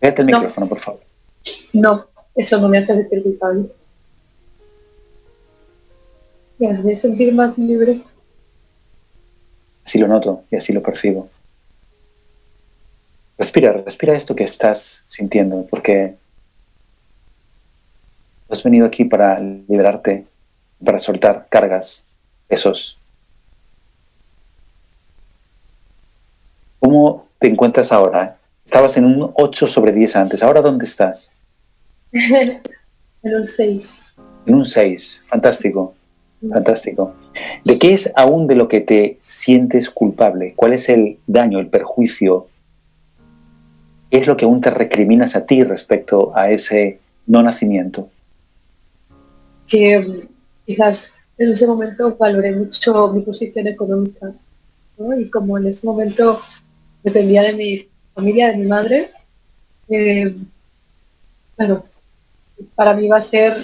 Pégate el No. micrófono, por favor. No, eso no me hace sentir culpable. Me hace sentir más libre. Así lo noto y así lo percibo. Respira, respira esto que estás sintiendo, porque has venido aquí para liberarte, para soltar cargas, pesos. ¿Cómo te encuentras ahora? Estabas en un 8 sobre 10 antes. ¿Ahora dónde estás? *laughs* en un 6. En un 6. Fantástico. Fantástico. ¿De qué es aún de lo que te sientes culpable? ¿Cuál es el daño, el perjuicio? ¿Qué es lo que aún te recriminas a ti respecto a ese no nacimiento? Que quizás en ese momento valoré mucho mi posición económica. Y como en ese momento dependía de mi familia, de mi madre, eh, para mí va a ser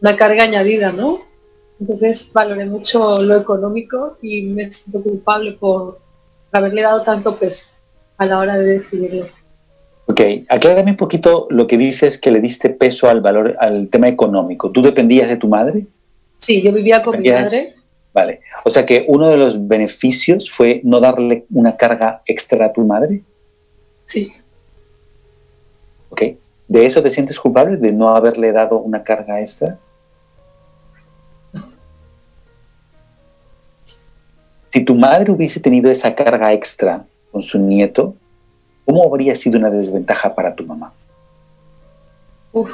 una carga añadida, ¿no? Entonces valoré mucho lo económico y me siento culpable por haberle dado tanto peso a la hora de decidirlo. Ok, aclárame un poquito lo que dices que le diste peso al valor, al tema económico. ¿Tú dependías de tu madre? Sí, yo vivía con mi madre. Vale. O sea que uno de los beneficios fue no darle una carga extra a tu madre. Sí, ¿Ok? ¿De eso te sientes culpable? ¿De no haberle dado una carga extra? Si tu madre hubiese tenido esa carga extra con su nieto, ¿cómo habría sido una desventaja para tu mamá? Uf.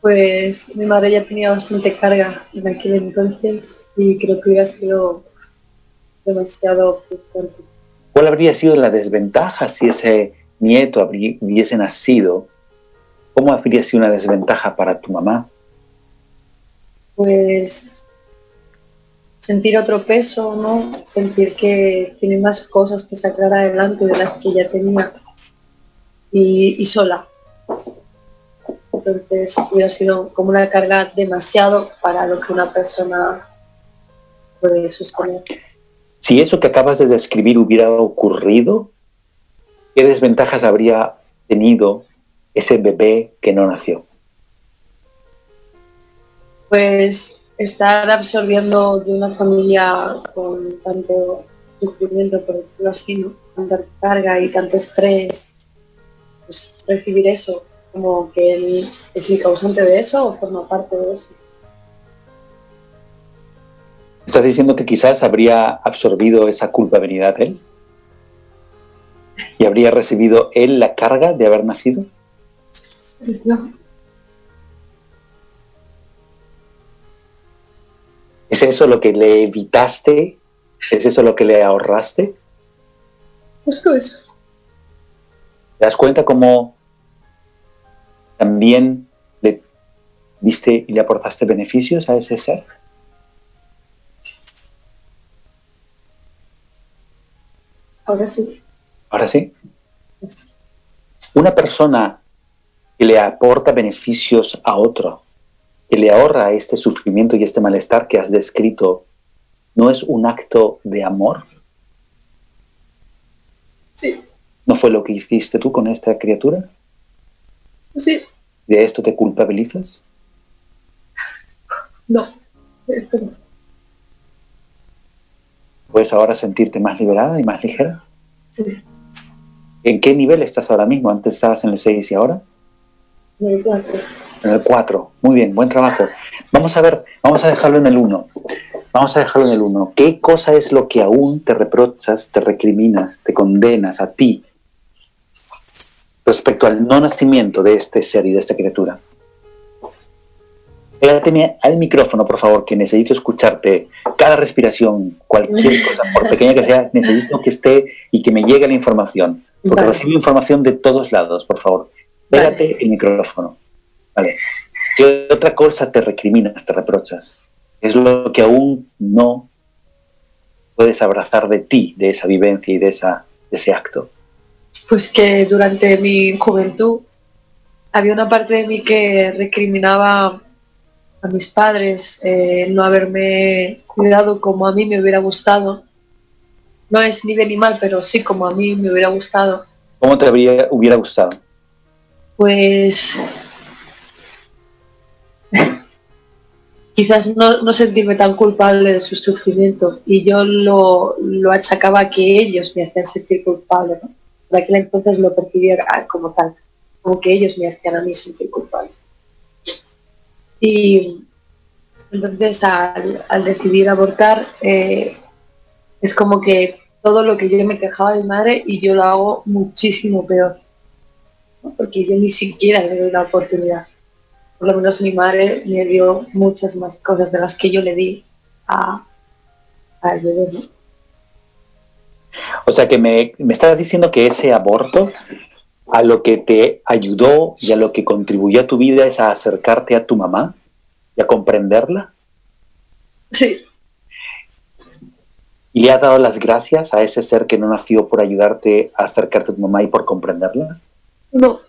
Pues mi madre ya tenía bastante carga en aquel entonces y creo que hubiera sido demasiado frustrante. ¿Cuál habría sido la desventaja si ese nieto hubiese nacido? ¿Cómo habría sido una desventaja para tu mamá? Pues sentir otro peso, ¿no? Sentir que tiene más cosas que sacar adelante de las que ya tenía y, y sola. Entonces hubiera sido como una carga demasiado para lo que una persona puede sostener. Si eso que acabas de describir hubiera ocurrido, ¿qué desventajas habría tenido ese bebé que no nació? Pues estar absorbiendo de una familia con tanto sufrimiento, por decirlo así, ¿no? tanta carga y tanto estrés, pues recibir eso, como que él es el causante de eso o forma parte de eso. ¿Estás diciendo que quizás habría absorbido esa culpabilidad él? ¿Y habría recibido él la carga de haber nacido? No, ¿Es eso lo que le evitaste? ¿Es eso lo que le ahorraste? justo eso. ¿Te das cuenta cómo también le diste y le aportaste beneficios a ese ser? Ahora sí. Ahora sí. Una persona que le aporta beneficios a otro, que le ahorra este sufrimiento y este malestar que has descrito, ¿no es un acto de amor? Sí, ¿No fue lo que hiciste tú con esta criatura? sí, ¿De esto te culpabilizas? no. Esto no. ¿Puedes ahora sentirte más liberada y más ligera? Sí, ¿En qué nivel estás ahora mismo? Antes estabas en el 6 y ahora no hay cuatro. En el 4. Muy bien, buen trabajo. Vamos a ver, vamos a dejarlo en el 1. Vamos a dejarlo en el 1. ¿Qué cosa es lo que aún te reprochas, te recriminas, te condenas a ti respecto al no nacimiento de este ser y de esta criatura? Pégate al micrófono, por favor, que necesito escucharte. Cada respiración, cualquier cosa, por pequeña que sea, necesito que esté y que me llegue la información. Porque Vale. recibo información de todos lados, por favor. Pégate el micrófono. Vale. ¿Qué otra cosa te recriminas, te reprochas? Es lo que aún no puedes abrazar de ti, de esa vivencia y de, esa, de ese acto. Pues que durante mi juventud había una parte de mí que recriminaba a mis padres eh, no haberme cuidado como a mí me hubiera gustado. No es ni bien ni mal, pero sí como a mí me hubiera gustado. ¿Cómo te habría, hubiera gustado? Pues quizás no, sentirme tan culpable de su sufrimiento y yo lo, achacaba a que ellos me hacían sentir culpable. ¿no? Por aquel entonces lo percibía como tal como que ellos me hacían a mí sentir culpable. Y entonces al, decidir abortar, eh, es como que todo lo que yo me quejaba de madre y yo lo hago muchísimo peor, porque yo ni siquiera le doy la oportunidad. Por lo menos mi madre me dio muchas más cosas de las que yo le di a, al bebé. O sea que me, me estás diciendo que ese aborto a lo que te ayudó y a lo que contribuyó a tu vida es a acercarte a tu mamá y a comprenderla? Sí. ¿Y le has dado las gracias a ese ser que no nació por ayudarte a acercarte a tu mamá y por comprenderla? No.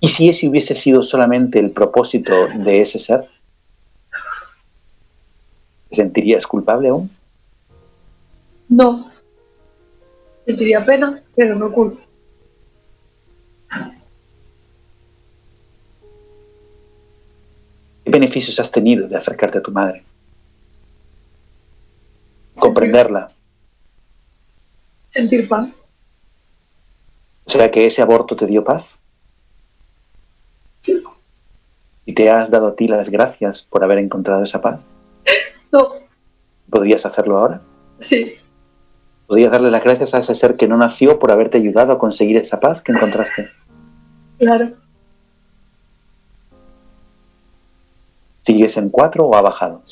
¿Y si ese hubiese sido solamente el propósito de ese ser? ¿Te sentirías culpable aún? No. Sentiría pena, pero no culpa. ¿Qué beneficios has tenido de acercarte a tu madre? Comprenderla. Sentir paz. O sea que ese aborto te dio paz. ¿Y te has dado a ti las gracias por haber encontrado esa paz? *laughs* No. ¿Podrías hacerlo ahora? Sí. ¿Podrías darle las gracias a ese ser que no nació por haberte ayudado a conseguir esa paz que encontraste? Claro. ¿Sigues en cuatro o ha bajado?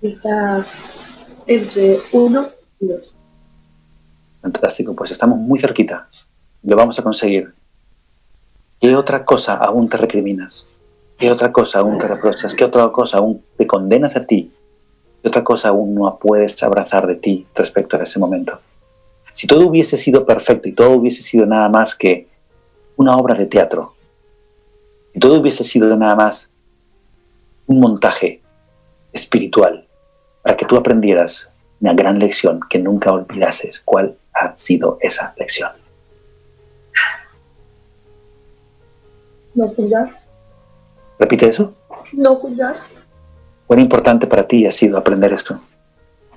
Está entre uno y dos. Fantástico, pues estamos muy cerquita. Lo vamos a conseguir. ¿Qué otra cosa aún te recriminas? ¿Qué otra cosa aún te reprochas? ¿Qué otra cosa aún te condenas a ti? ¿Qué otra cosa aún no puedes abrazar de ti respecto a ese momento? Si todo hubiese sido perfecto y todo hubiese sido nada más que una obra de teatro, y todo hubiese sido nada más un montaje espiritual para que tú aprendieras una gran lección que nunca olvidases cuál ha sido esa lección. No juzgar. ¿Repite eso? No juzgar. ¿Cuán importante para ti ha sido aprender esto?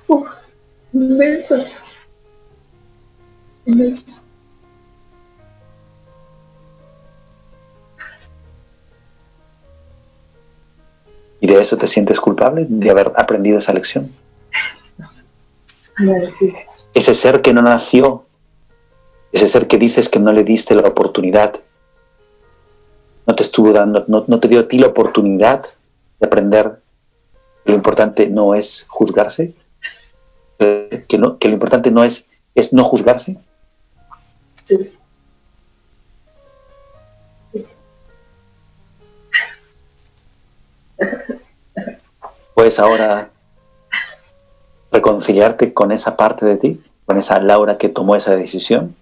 Uf, inmenso. Inmenso. ¿Y de eso te sientes culpable, de haber aprendido esa lección? Ese ser que no nació, ese ser que dices que no le diste la oportunidad, no te estuvo dando, no, te dio a ti la oportunidad de aprender que lo importante no es juzgarse, que, no, que lo importante no es, es no juzgarse. Sí. ¿Puedes ahora reconciliarte con esa parte de ti, con esa Laura que tomó esa decisión?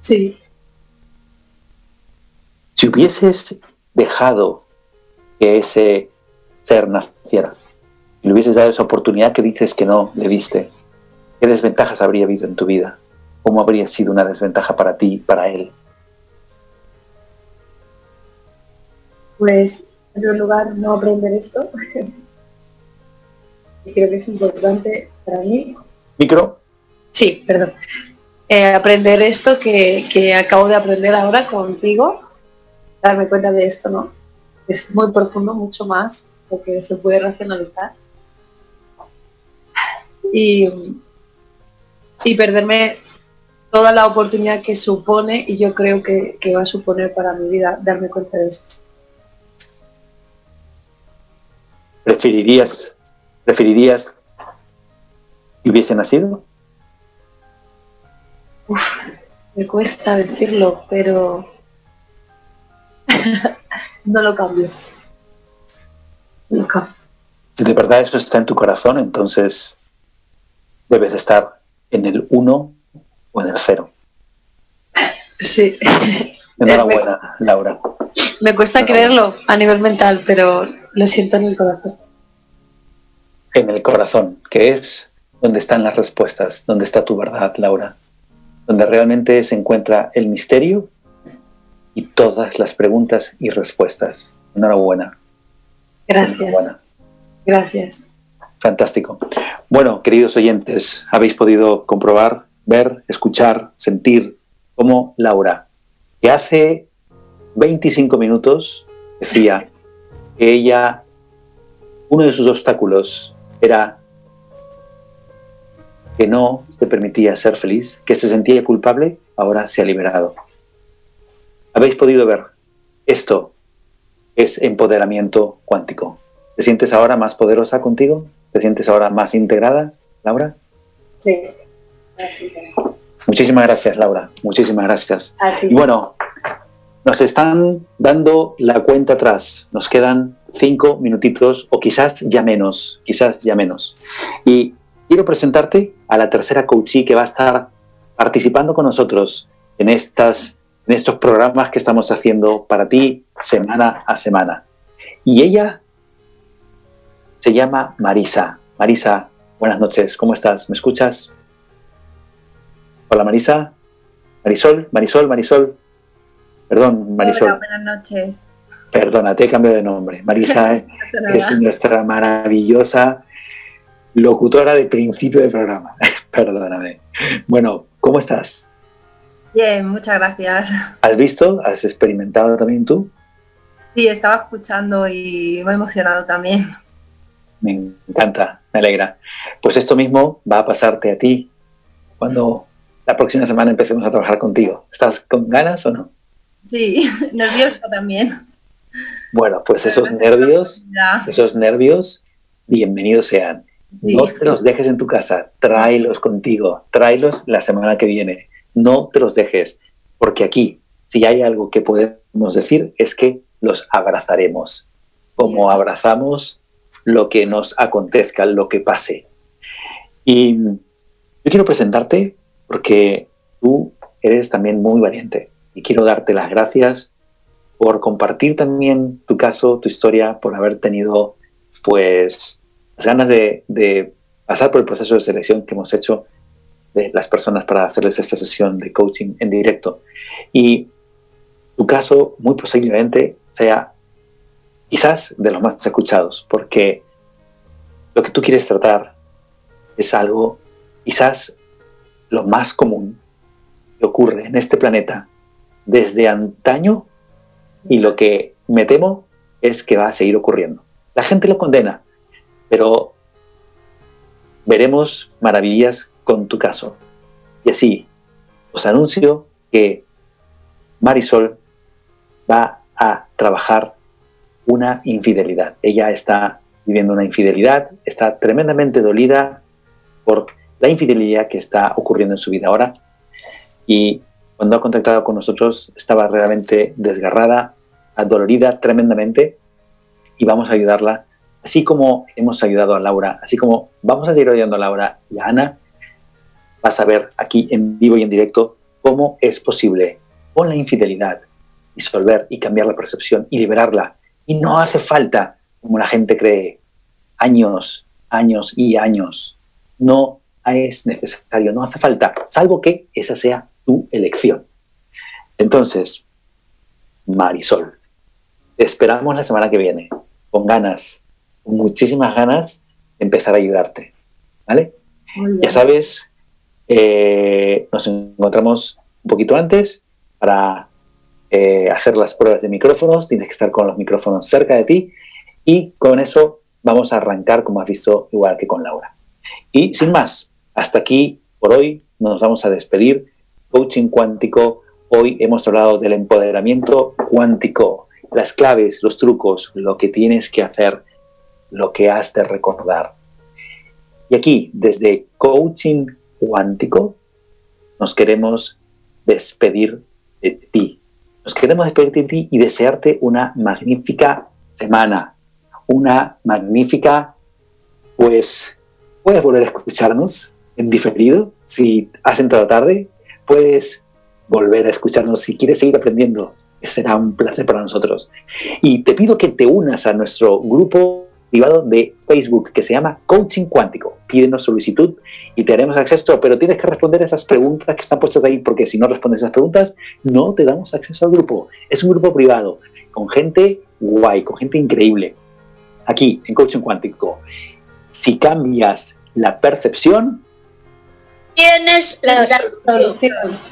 Sí. Si hubieses dejado que ese ser naciera, y le hubieses dado esa oportunidad que dices que no le diste, ¿qué desventajas habría habido en tu vida? ¿Cómo habría sido una desventaja para ti y para él? Pues en primer lugar, no aprender esto. *laughs* y creo que es importante para mí. ¿Micro? Sí, perdón. Eh, aprender esto que, que, acabo de aprender ahora contigo, darme cuenta de esto, ¿no? Es muy profundo, mucho más, porque se puede racionalizar. Y, y perderme toda la oportunidad que supone y yo creo que, que va a suponer para mi vida darme cuenta de esto. ¿Preferirías, preferirías que hubiese nacido? Uf, me cuesta decirlo, pero *laughs* no lo cambio. Nunca. Si de verdad eso está en tu corazón, entonces debes estar en el 1 o en el 0. Sí. *laughs* Enhorabuena, *laughs* Laura. Me cuesta creerlo a nivel mental, pero lo siento en el corazón. En el corazón, que es donde están las respuestas, donde está tu verdad, Laura. Donde realmente se encuentra el misterio y todas las preguntas y respuestas. Enhorabuena. Gracias. Enhorabuena. Gracias. Fantástico. Bueno, queridos oyentes, habéis podido comprobar, ver, escuchar, sentir cómo Laura, que hace 25 minutos decía que ella, uno de sus obstáculos era que no se permitía ser feliz, que se sentía culpable, ahora se ha liberado. Habéis podido ver, esto es empoderamiento cuántico. ¿Te sientes ahora más poderosa contigo? ¿Te sientes ahora más integrada, Laura? Sí. Muchísimas gracias, Laura. Muchísimas gracias. Y bueno, nos están dando la cuenta atrás. Nos quedan cinco minutitos o quizás ya menos, quizás ya menos. Y quiero presentarte a la tercera coachee que va a estar participando con nosotros en, estas, en estos programas que estamos haciendo para ti semana a semana. Y ella se llama Marisa. Marisa, buenas noches, ¿cómo estás? ¿Me escuchas? Hola Marisa. Marisol, Marisol, Marisol. Perdón, Marisol. Hola, buenas noches. Perdona, te he cambiado de nombre. Marisa *laughs* es nuestra maravillosa locutora de principio del programa. *laughs* Perdóname. Bueno, ¿cómo estás? Bien, muchas gracias. ¿Has visto? ¿Has experimentado también tú? Sí, estaba escuchando y me he emocionado también. Me encanta, me alegra. Pues esto mismo va a pasarte a ti cuando la próxima semana empecemos a trabajar contigo. ¿Estás con ganas o no? Sí, *laughs* nervioso también. Bueno, pues esos nervios, esos nervios, bienvenidos sean. Sí. No te los dejes en tu casa, tráelos contigo, tráelos la semana que viene. No te los dejes, porque aquí, si hay algo que podemos decir, es que los abrazaremos, como abrazamos lo que nos acontezca, lo que pase. Y yo quiero presentarte porque tú eres también muy valiente y quiero darte las gracias por compartir también tu caso, tu historia, por haber tenido pues las ganas de, de pasar por el proceso de selección que hemos hecho de las personas para hacerles esta sesión de coaching en directo. Y tu caso muy posiblemente sea quizás de los más escuchados, porque lo que tú quieres tratar es algo quizás lo más común que ocurre en este planeta desde antaño y lo que me temo es que va a seguir ocurriendo. La gente lo condena, pero veremos maravillas con tu caso. Y así, os anuncio que Marisol va a trabajar una infidelidad. Ella está viviendo una infidelidad, está tremendamente dolida por la infidelidad que está ocurriendo en su vida ahora. Y cuando ha contactado con nosotros estaba realmente desgarrada, adolorida tremendamente y vamos a ayudarla, así como hemos ayudado a Laura, así como vamos a seguir ayudando a Laura y a Ana, vas a ver aquí en vivo y en directo cómo es posible con la infidelidad disolver y cambiar la percepción y liberarla. Y no hace falta, como la gente cree, años, años y años. No es necesario, no hace falta, salvo que esa sea tu elección. Entonces, Marisol, te esperamos la semana que viene, con ganas, con muchísimas ganas de empezar a ayudarte. ¿Vale? Ya sabes, eh, nos encontramos un poquito antes para eh, hacer las pruebas de micrófonos. Tienes que estar con los micrófonos cerca de ti y con eso vamos a arrancar, como has visto, igual que con Laura. Y sin más, hasta aquí por hoy nos vamos a despedir. Coaching cuántico. Hoy hemos hablado del empoderamiento cuántico, las claves, los trucos, lo que tienes que hacer, lo que has de recordar. Y aquí, desde Coaching Cuántico, nos queremos despedir de ti, Nos queremos despedir de ti y desearte una magnífica semana, una magnífica, pues, puedes volver a escucharnos en diferido si has entrado tarde, puedes volver a escucharnos si quieres seguir aprendiendo. Será un placer para nosotros. Y te pido que te unas a nuestro grupo privado de Facebook que se llama Coaching Cuántico. Pídenos solicitud y te haremos acceso, pero tienes que responder esas preguntas que están puestas ahí, porque si no respondes esas preguntas, no te damos acceso al grupo. Es un grupo privado, con gente guay, con gente increíble. Aquí, en Coaching Cuántico. Si cambias la percepción, tienes la solución.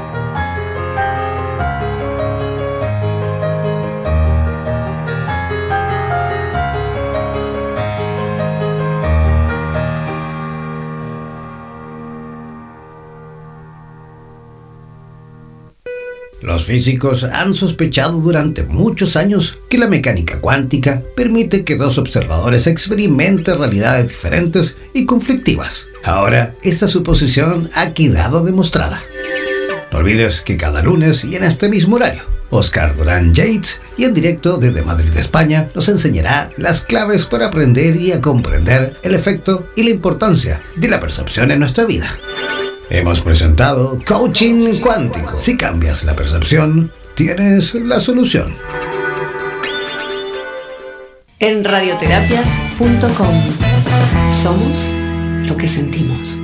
Los físicos han sospechado durante muchos años que la mecánica cuántica permite que dos observadores experimenten realidades diferentes y conflictivas. Ahora, esta suposición ha quedado demostrada. No olvides que cada lunes y en este mismo horario, Oscar Durán Yates y en directo desde Madrid, España, nos enseñará las claves para aprender y a comprender el efecto y la importancia de la percepción en nuestra vida. Hemos presentado Coaching Cuántico. Si cambias la percepción, tienes la solución. En radioterapias.com somos lo que sentimos.